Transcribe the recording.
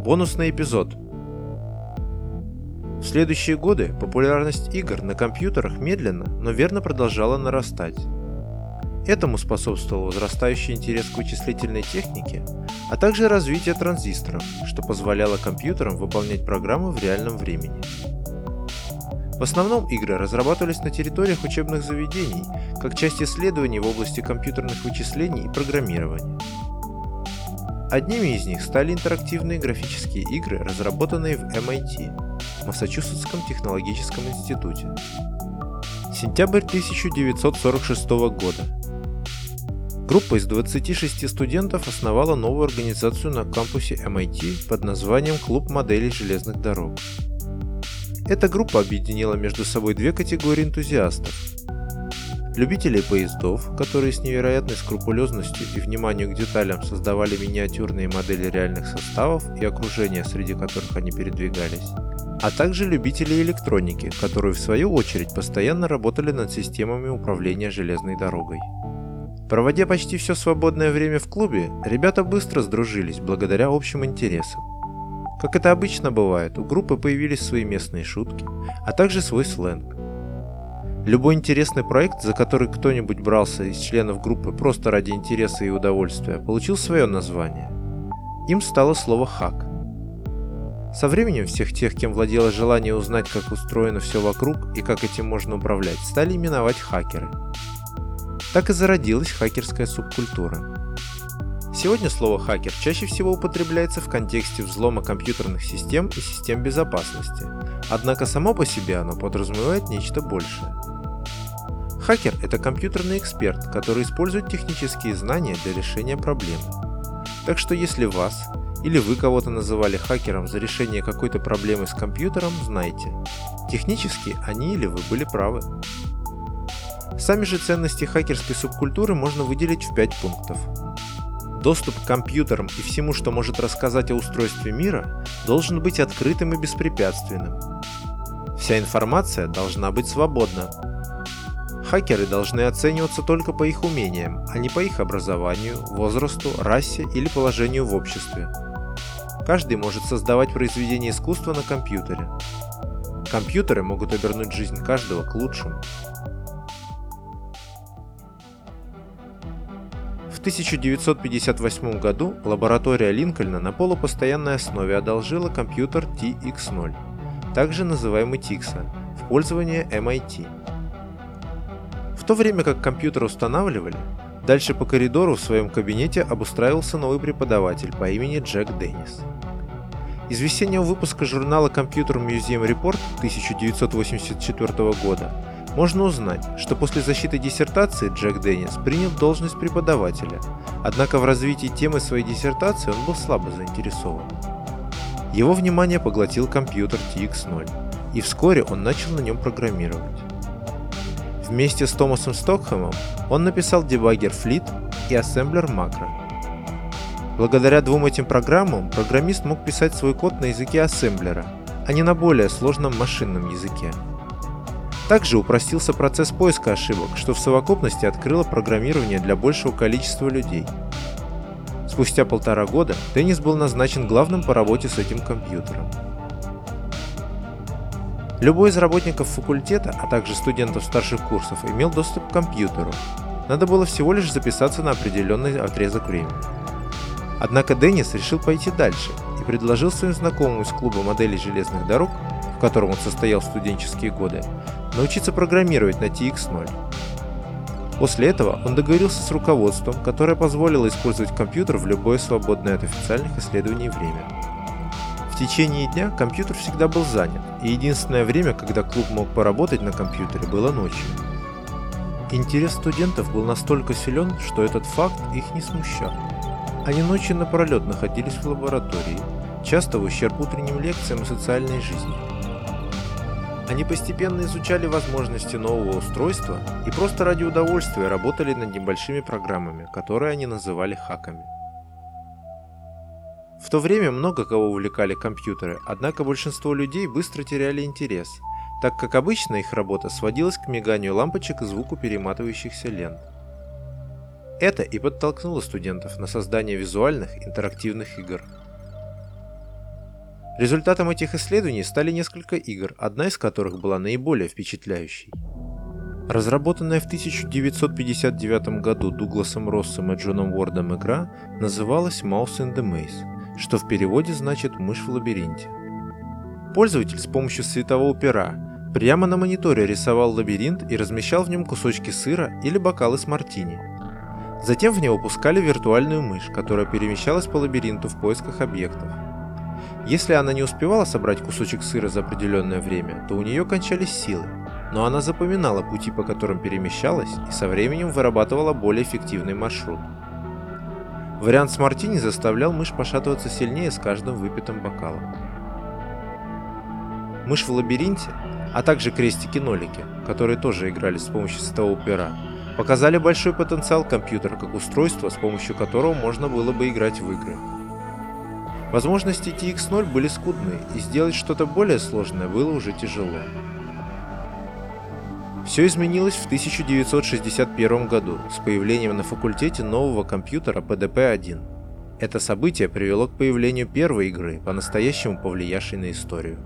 Бонусный эпизод. В следующие годы популярность игр на компьютерах медленно, но верно продолжала нарастать. Этому способствовал возрастающий интерес к вычислительной технике, а также развитие транзисторов, что позволяло компьютерам выполнять программы в реальном времени. В основном игры разрабатывались на территориях учебных заведений, как часть исследований в области компьютерных вычислений и программирования. Одними из них стали интерактивные графические игры, разработанные в MIT, Массачусетском технологическом институте. Сентябрь 1946 года. Группа из 26 студентов основала новую организацию на кампусе MIT под названием «Клуб моделей железных дорог». Эта группа объединила между собой две категории энтузиастов любителей поездов, которые с невероятной скрупулезностью и вниманием к деталям создавали миниатюрные модели реальных составов и окружения, среди которых они передвигались, а также любителей электроники, которые в свою очередь постоянно работали над системами управления железной дорогой. Проводя почти все свободное время в клубе, ребята быстро сдружились благодаря общим интересам. Как это обычно бывает, у группы появились свои местные шутки, а также свой сленг. Любой интересный проект, за который кто-нибудь брался из членов группы просто ради интереса и удовольствия, получил свое название. Им стало слово «хак». Со временем всех тех, кем владело желание узнать, как устроено все вокруг и как этим можно управлять, стали именовать хакеры. Так и зародилась хакерская субкультура. Сегодня слово «хакер» чаще всего употребляется в контексте взлома компьютерных систем и систем безопасности, однако само по себе оно подразумевает нечто большее. Хакер – это компьютерный эксперт, который использует технические знания для решения проблемы. Так что если вас или вы кого-то называли хакером за решение какой-то проблемы с компьютером, знайте, технически они или вы были правы. Сами же ценности хакерской субкультуры можно выделить в 5 пунктов. Доступ к компьютерам и всему, что может рассказать о устройстве мира, должен быть открытым и беспрепятственным. Вся информация должна быть свободна, Хакеры должны оцениваться только по их умениям, а не по их образованию, возрасту, расе или положению в обществе. Каждый может создавать произведение искусства на компьютере. Компьютеры могут обернуть жизнь каждого к лучшему. В 1958 году лаборатория Линкольна на полупостоянной основе одолжила компьютер TX0, также называемый TIXA, в пользование MIT то время как компьютер устанавливали, дальше по коридору в своем кабинете обустраивался новый преподаватель по имени Джек Деннис. Из весеннего выпуска журнала Computer Museum Report 1984 года можно узнать, что после защиты диссертации Джек Деннис принял должность преподавателя, однако в развитии темы своей диссертации он был слабо заинтересован. Его внимание поглотил компьютер TX0, и вскоре он начал на нем программировать. Вместе с Томасом Стокхэмом он написал дебаггер Fleet и ассемблер Macro. Благодаря двум этим программам программист мог писать свой код на языке ассемблера, а не на более сложном машинном языке. Также упростился процесс поиска ошибок, что в совокупности открыло программирование для большего количества людей. Спустя полтора года Деннис был назначен главным по работе с этим компьютером. Любой из работников факультета, а также студентов старших курсов имел доступ к компьютеру. Надо было всего лишь записаться на определенный отрезок времени. Однако Деннис решил пойти дальше и предложил своим знакомым из клуба моделей железных дорог, в котором он состоял в студенческие годы, научиться программировать на TX0. После этого он договорился с руководством, которое позволило использовать компьютер в любое свободное от официальных исследований время течение дня компьютер всегда был занят, и единственное время, когда клуб мог поработать на компьютере, было ночью. Интерес студентов был настолько силен, что этот факт их не смущал. Они ночи напролет находились в лаборатории, часто в ущерб утренним лекциям и социальной жизни. Они постепенно изучали возможности нового устройства и просто ради удовольствия работали над небольшими программами, которые они называли хаками. В то время много кого увлекали компьютеры, однако большинство людей быстро теряли интерес, так как обычно их работа сводилась к миганию лампочек и звуку перематывающихся лент. Это и подтолкнуло студентов на создание визуальных интерактивных игр. Результатом этих исследований стали несколько игр, одна из которых была наиболее впечатляющей. Разработанная в 1959 году Дугласом Россом и Джоном Уордом игра называлась Mouse in the Maze, что в переводе значит «мышь в лабиринте». Пользователь с помощью светового пера прямо на мониторе рисовал лабиринт и размещал в нем кусочки сыра или бокалы с мартини. Затем в него пускали виртуальную мышь, которая перемещалась по лабиринту в поисках объектов. Если она не успевала собрать кусочек сыра за определенное время, то у нее кончались силы, но она запоминала пути, по которым перемещалась, и со временем вырабатывала более эффективный маршрут. Вариант с мартини заставлял мышь пошатываться сильнее с каждым выпитым бокалом. Мышь в лабиринте, а также крестики-нолики, которые тоже играли с помощью светового пера, показали большой потенциал компьютера как устройства, с помощью которого можно было бы играть в игры. Возможности TX0 были скудны, и сделать что-то более сложное было уже тяжело. Все изменилось в 1961 году с появлением на факультете нового компьютера PDP-1. Это событие привело к появлению первой игры, по-настоящему повлиявшей на историю.